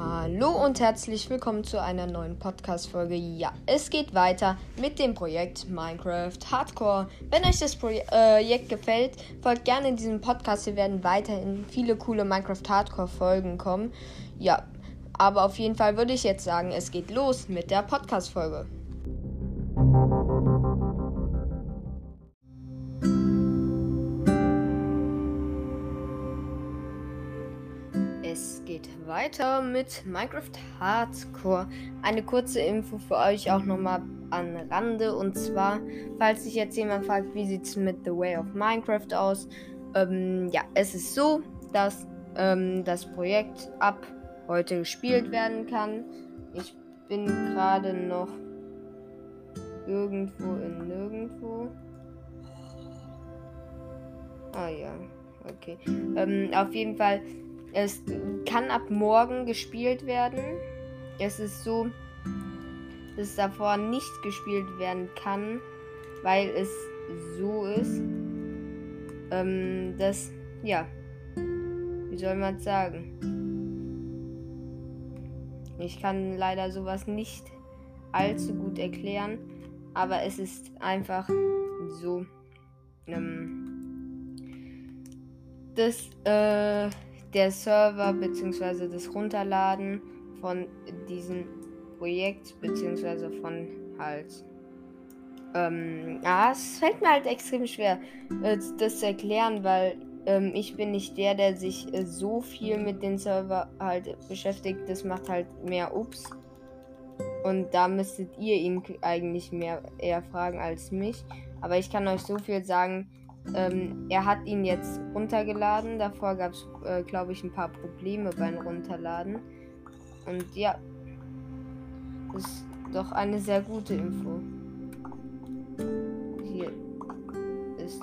Hallo und herzlich willkommen zu einer neuen Podcast-Folge. Ja, es geht weiter mit dem Projekt Minecraft Hardcore. Wenn euch das Projekt gefällt, folgt gerne diesem Podcast. Hier werden weiterhin viele coole Minecraft Hardcore-Folgen kommen. Ja, aber auf jeden Fall würde ich jetzt sagen, es geht los mit der Podcast-Folge. Geht weiter mit Minecraft Hardcore. Eine kurze Info für euch auch nochmal an Rande. Und zwar, falls sich jetzt jemand fragt, wie sieht es mit The Way of Minecraft aus? Ähm, ja, es ist so, dass ähm, das Projekt ab heute gespielt werden kann. Ich bin gerade noch irgendwo in nirgendwo. Ah ja, okay. Ähm, auf jeden Fall es kann ab morgen gespielt werden. Es ist so, dass davor nicht gespielt werden kann, weil es so ist, ähm, dass, ja, wie soll man sagen? Ich kann leider sowas nicht allzu gut erklären, aber es ist einfach so, ähm, dass, äh, der Server bzw. das Runterladen von diesem Projekt bzw. von halt. Ähm, ja, es fällt mir halt extrem schwer, äh, das zu erklären, weil ähm, ich bin nicht der, der sich äh, so viel mit dem Server halt beschäftigt. Das macht halt mehr Ups. Und da müsstet ihr ihn eigentlich mehr eher fragen als mich. Aber ich kann euch so viel sagen, ähm, er hat ihn jetzt runtergeladen. Davor gab es, äh, glaube ich, ein paar Probleme beim Runterladen. Und ja, ist doch eine sehr gute Info. Hier ist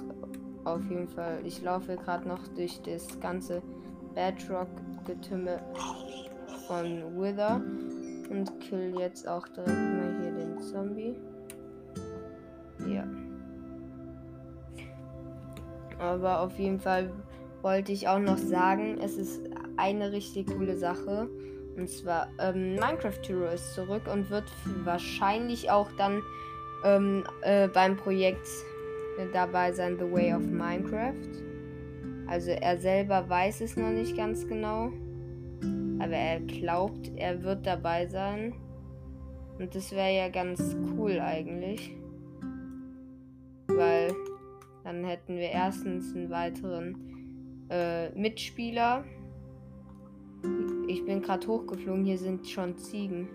auf jeden Fall. Ich laufe gerade noch durch das ganze Bedrock-Getümmel von Wither und kill jetzt auch direkt mal hier den Zombie. Ja. Aber auf jeden Fall wollte ich auch noch sagen, es ist eine richtig coole Sache. Und zwar ähm, Minecraft Hero ist zurück und wird wahrscheinlich auch dann ähm, äh, beim Projekt dabei sein, The Way of Minecraft. Also er selber weiß es noch nicht ganz genau. Aber er glaubt, er wird dabei sein. Und das wäre ja ganz cool eigentlich. Weil dann hätten wir erstens einen weiteren äh, Mitspieler. Ich bin gerade hochgeflogen. Hier sind schon Ziegen.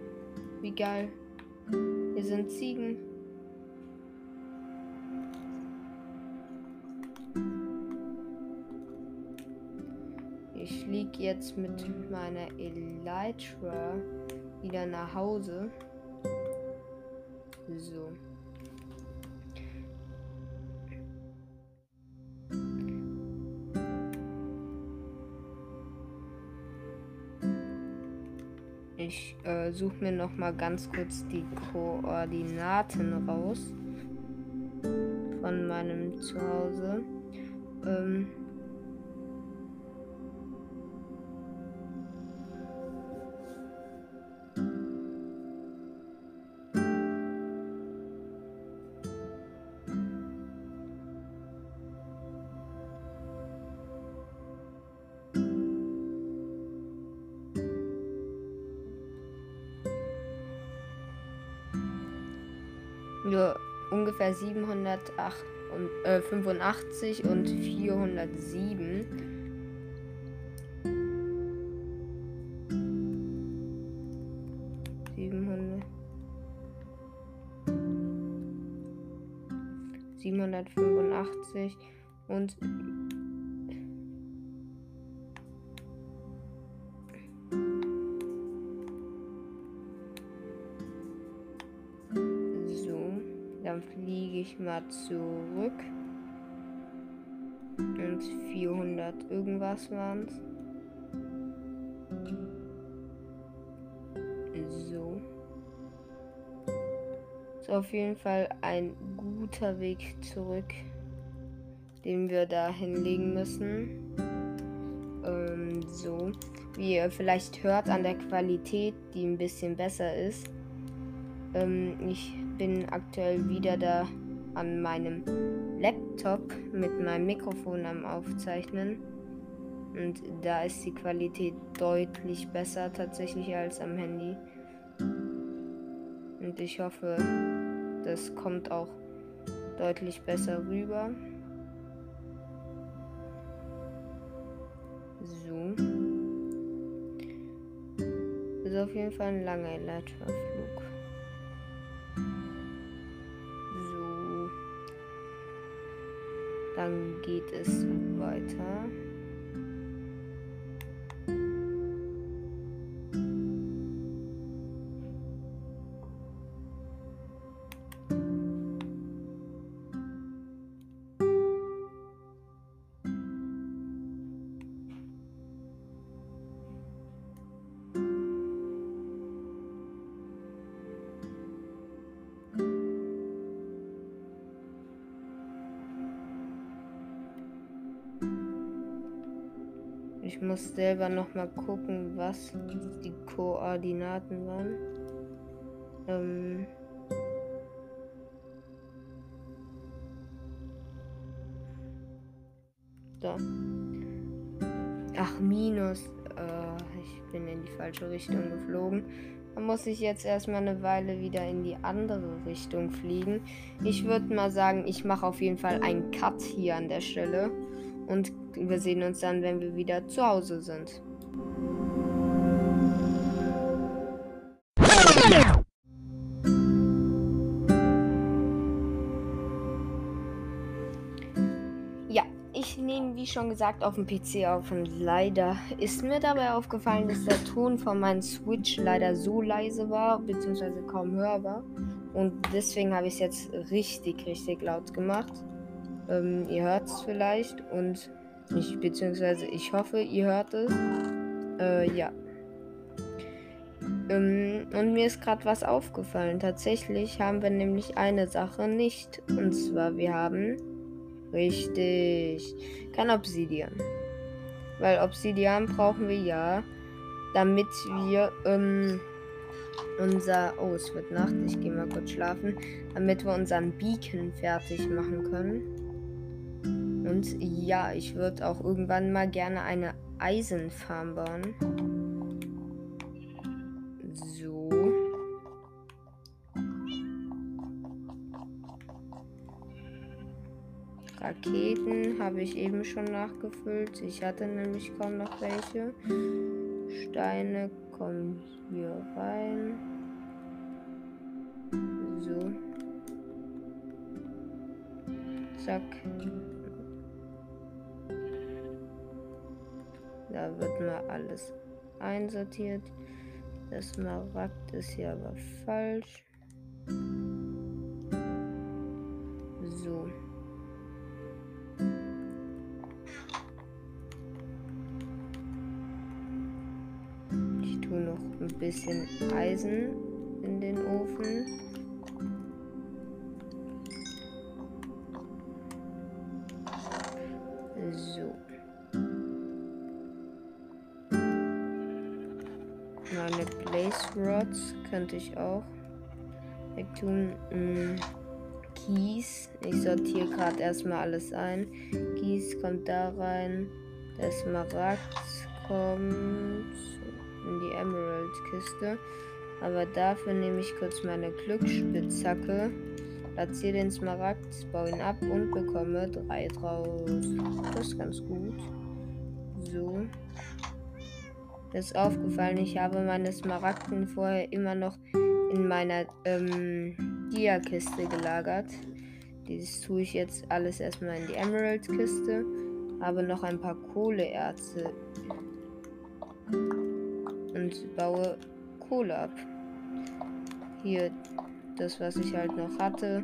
Wie geil. Hier sind Ziegen. Ich fliege jetzt mit meiner Elytra wieder nach Hause. So. Ich äh, suche mir noch mal ganz kurz die Koordinaten raus von meinem Zuhause. Ähm, nur ungefähr 785 und, äh, und 407. Siebenhundertfünfundachtzig und Fliege ich mal zurück. Und 400 irgendwas waren es. So. Ist auf jeden Fall ein guter Weg zurück, den wir da hinlegen müssen. ähm, so. Wie ihr vielleicht hört an der Qualität, die ein bisschen besser ist. Ähm, ich bin aktuell wieder da an meinem Laptop mit meinem Mikrofon am Aufzeichnen. Und da ist die Qualität deutlich besser tatsächlich als am Handy. Und ich hoffe, das kommt auch deutlich besser rüber. So. Ist auf jeden Fall ein langer Elytra-Flug. Dann geht es weiter. Ich muss selber noch mal gucken, was die Koordinaten waren. Ähm so. Ach, minus. Äh, ich bin in die falsche Richtung geflogen. Da muss ich jetzt erstmal eine Weile wieder in die andere Richtung fliegen. Ich würde mal sagen, ich mache auf jeden Fall einen Cut hier an der Stelle. Und wir sehen uns dann, wenn wir wieder zu Hause sind. Ja, ich nehme wie schon gesagt auf dem PC auf und leider ist mir dabei aufgefallen, dass der Ton von meinem Switch leider so leise war, beziehungsweise kaum hörbar. Und deswegen habe ich es jetzt richtig, richtig laut gemacht. Ähm, ihr hört es vielleicht und ich, beziehungsweise ich hoffe, ihr hört es. Äh, ja. Ähm, und mir ist gerade was aufgefallen. Tatsächlich haben wir nämlich eine Sache nicht. Und zwar, wir haben richtig kein Obsidian. Weil Obsidian brauchen wir ja, damit wir ähm, unser. Oh, es wird Nacht. Ich gehe mal kurz schlafen. Damit wir unseren Beacon fertig machen können. Und ja, ich würde auch irgendwann mal gerne eine Eisenfarm bauen. So. Raketen habe ich eben schon nachgefüllt. Ich hatte nämlich kaum noch welche. Steine kommen hier rein. So. Zack. Da wird mal alles einsortiert. Das Smaragd ist hier aber falsch. So. Ich tue noch ein bisschen Eisen in den Ofen. Könnte ich auch wegtun. Hm, Kies. Ich sortiere gerade erstmal alles ein. Kies kommt da rein. Der Smaragd kommt in die Emerald-Kiste. Aber dafür nehme ich kurz meine Glücksspitzhacke, platziere den Smaragd, baue ihn ab und bekomme drei draus. Das ist ganz gut. So. Mir ist aufgefallen, ich habe meine Smaragden vorher immer noch in meiner ähm, Dia-Kiste gelagert. Dieses tue ich jetzt alles erstmal in die Emerald-Kiste. Habe noch ein paar Kohleerze und baue Kohle ab. Hier das, was ich halt noch hatte.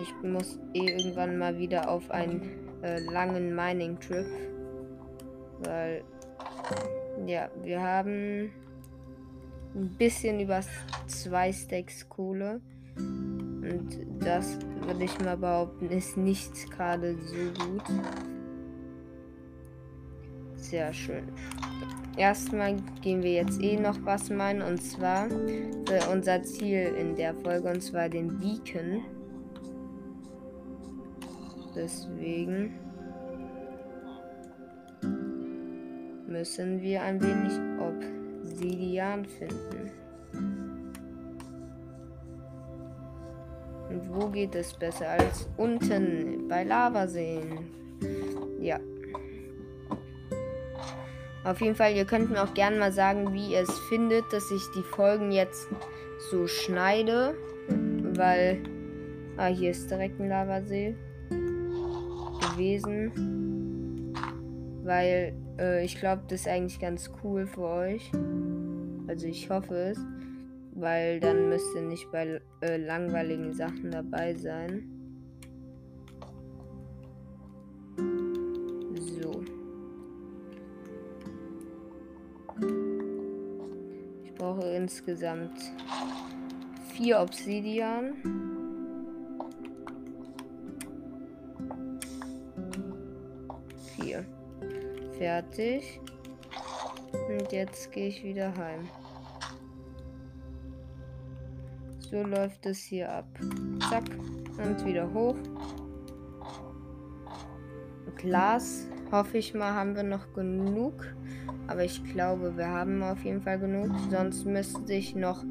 Ich muss eh irgendwann mal wieder auf einen äh, langen Mining-Trip. Weil ja, wir haben ein bisschen über zwei Stacks Kohle. Und das würde ich mal behaupten, ist nicht gerade so gut. Sehr schön. Erstmal gehen wir jetzt eh noch was meinen und zwar unser Ziel in der Folge und zwar den Beacon. Deswegen müssen wir ein wenig Obsidian finden. Und wo geht es besser als unten bei Lavaseen? Ja. Auf jeden Fall, ihr könnt mir auch gerne mal sagen, wie ihr es findet, dass ich die Folgen jetzt so schneide. Weil. Ah, hier ist direkt ein Lavasee gewesen. Weil äh, ich glaube, das ist eigentlich ganz cool für euch. Also ich hoffe es weil dann müsst ihr nicht bei äh, langweiligen Sachen dabei sein. So. Ich brauche insgesamt vier Obsidian. Fertig. Und jetzt gehe ich wieder heim. So läuft es hier ab. Zack. Und wieder hoch. Glas. Hoffe ich mal, haben wir noch genug. Aber ich glaube, wir haben auf jeden Fall genug. Sonst müsste ich noch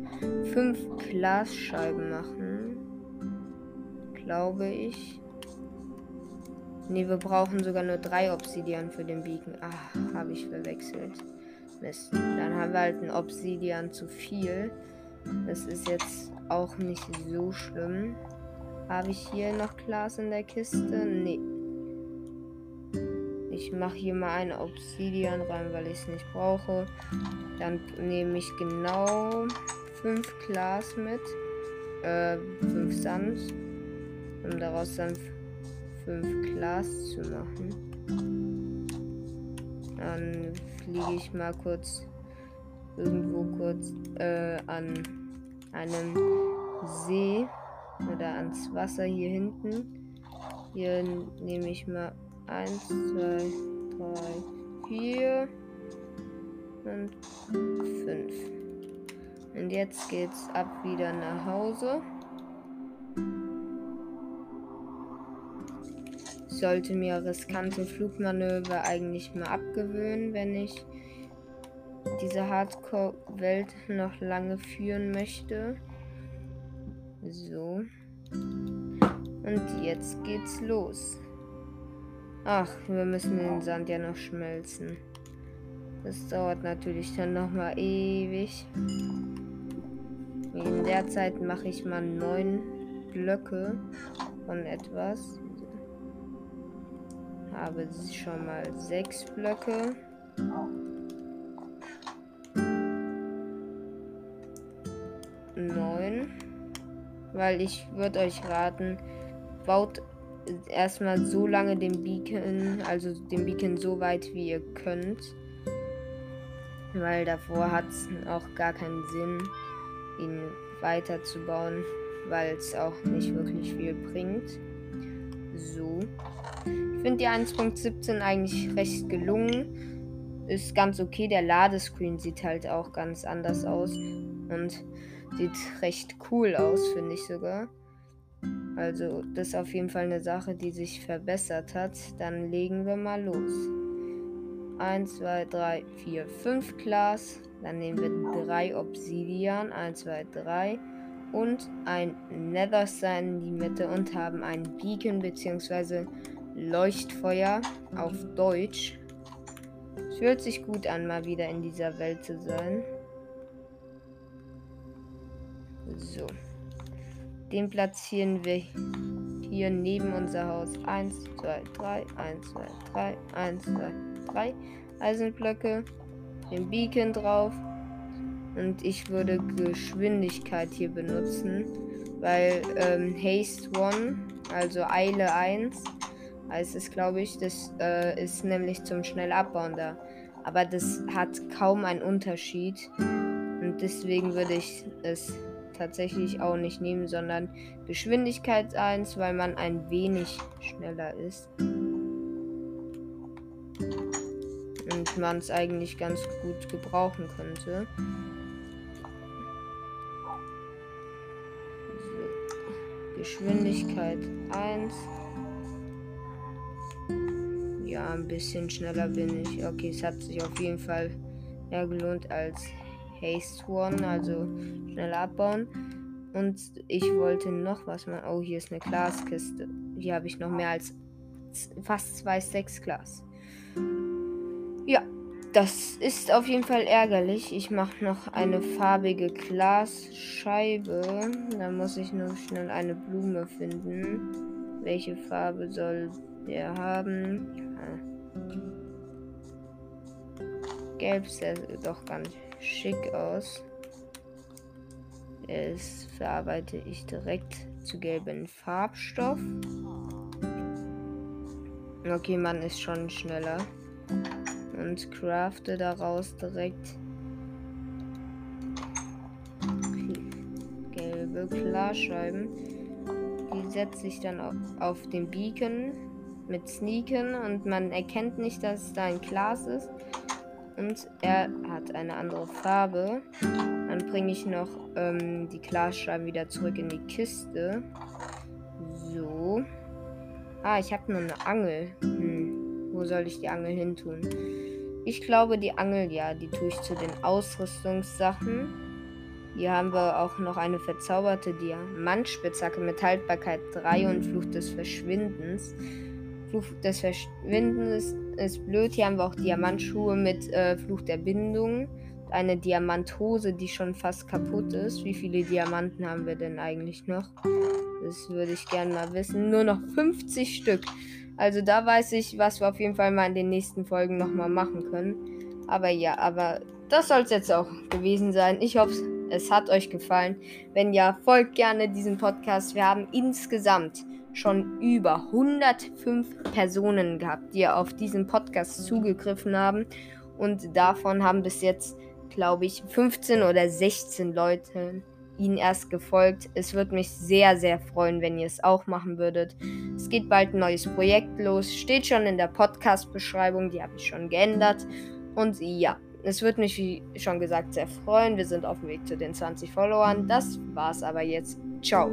fünf Glasscheiben machen. Glaube ich. Ne, wir brauchen sogar nur drei Obsidian für den Beacon. Ach, habe ich verwechselt. Mist. Dann haben wir halt ein Obsidian zu viel. Das ist jetzt auch nicht so schlimm. Habe ich hier noch Glas in der Kiste? Nee. Ich mache hier mal eine Obsidian rein, weil ich es nicht brauche. Dann nehme ich genau 5 Glas mit. Äh, 5 Sand. Um daraus dann 5 Glas zu machen. Dann fliege ich mal kurz irgendwo kurz äh, an einem See oder ans Wasser hier hinten. Hier nehme ich mal 1, 2, 3, 4 und 5. Und jetzt geht's ab wieder nach Hause. Sollte mir riskante Flugmanöver eigentlich mal abgewöhnen, wenn ich diese Hardcore-Welt noch lange führen möchte. So. Und jetzt geht's los. Ach, wir müssen den Sand ja noch schmelzen. Das dauert natürlich dann noch mal ewig. In der Zeit mache ich mal neun Blöcke von etwas. Habe schon mal sechs Blöcke. 9. Weil ich würde euch raten, baut erstmal so lange den Beacon, also den Beacon so weit wie ihr könnt. Weil davor hat es auch gar keinen Sinn, ihn weiterzubauen, weil es auch nicht wirklich viel bringt. So. Finde die 1.17 eigentlich recht gelungen. Ist ganz okay. Der Ladescreen sieht halt auch ganz anders aus. Und Sieht recht cool aus, finde ich sogar. Also, das ist auf jeden Fall eine Sache, die sich verbessert hat. Dann legen wir mal los. 1, 2, 3, 4, 5 Glas. Dann nehmen wir 3 Obsidian. 1, 2, 3. Und ein Nether Sign in die Mitte und haben ein Beacon bzw. Leuchtfeuer auf Deutsch. Es fühlt sich gut an, mal wieder in dieser Welt zu sein. So. Den platzieren wir hier neben unser Haus. 1, 2, 3, 1, 2, 3, 1, 2, 3 Eisenblöcke. Den Beacon drauf. Und ich würde Geschwindigkeit hier benutzen. Weil ähm, Haste 1, also Eile 1, heißt es, glaube ich, das äh, ist nämlich zum schnell abbauen da. Aber das hat kaum einen Unterschied. Und deswegen würde ich es tatsächlich auch nicht nehmen, sondern Geschwindigkeit 1, weil man ein wenig schneller ist. Und und man es eigentlich ganz gut gebrauchen könnte. So. Geschwindigkeit 1. Ein bisschen schneller bin ich. Okay, es hat sich auf jeden Fall mehr gelohnt als Haste One, also schneller abbauen. Und ich wollte noch was machen. Oh, hier ist eine Glaskiste. Hier habe ich noch mehr als fast zwei Stacks Glas. Ja, das ist auf jeden Fall ärgerlich. Ich mache noch eine farbige Glasscheibe. Da muss ich nur schnell eine Blume finden. Welche Farbe soll der haben? Ja. Gelb sieht doch ganz schick aus. Das verarbeite ich direkt zu gelben Farbstoff. Okay, man ist schon schneller. Und crafte daraus direkt gelbe Klarscheiben. Die setze ich dann auf den Beacon mit Sneaken und man erkennt nicht, dass es da ein Glas ist. Und er hat eine andere Farbe. Dann bringe ich noch ähm, die Glasscheiben wieder zurück in die Kiste. So. Ah, ich habe nur eine Angel. Hm. Wo soll ich die Angel hin tun? Ich glaube, die Angel, ja, die tue ich zu den Ausrüstungssachen. Hier haben wir auch noch eine verzauberte Diamantspitzhacke mit Haltbarkeit 3 und Fluch des Verschwindens. Fluch des Verschwindens ist blöd. Hier haben wir auch Diamantschuhe mit äh, Fluch der Bindung. Eine Diamanthose, die schon fast kaputt ist. Wie viele Diamanten haben wir denn eigentlich noch? Das würde ich gerne mal wissen. Nur noch 50 Stück. Also da weiß ich, was wir auf jeden Fall mal in den nächsten Folgen nochmal machen können. Aber ja, aber das soll es jetzt auch gewesen sein. Ich hoffe, es hat euch gefallen. Wenn ja, folgt gerne diesem Podcast. Wir haben insgesamt schon über 105 Personen gehabt, die auf diesen Podcast zugegriffen haben. Und davon haben bis jetzt, glaube ich, 15 oder 16 Leute ihnen erst gefolgt. Es würde mich sehr, sehr freuen, wenn ihr es auch machen würdet. Es geht bald ein neues Projekt los. Steht schon in der Podcast-Beschreibung. Die habe ich schon geändert. Und ja, es würde mich, wie schon gesagt, sehr freuen. Wir sind auf dem Weg zu den 20 Followern. Das war's aber jetzt. Ciao.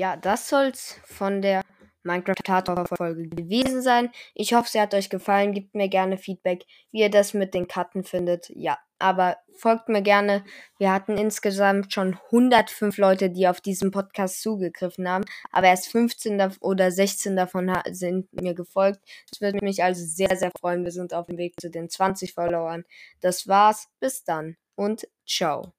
Ja, das soll's von der Minecraft-Folge gewesen sein. Ich hoffe, sie hat euch gefallen. Gebt mir gerne Feedback, wie ihr das mit den Karten findet. Ja, aber folgt mir gerne. Wir hatten insgesamt schon 105 Leute, die auf diesen Podcast zugegriffen haben. Aber erst 15 oder 16 davon sind mir gefolgt. Das würde mich also sehr, sehr freuen. Wir sind auf dem Weg zu den 20 Followern. Das war's. Bis dann und ciao.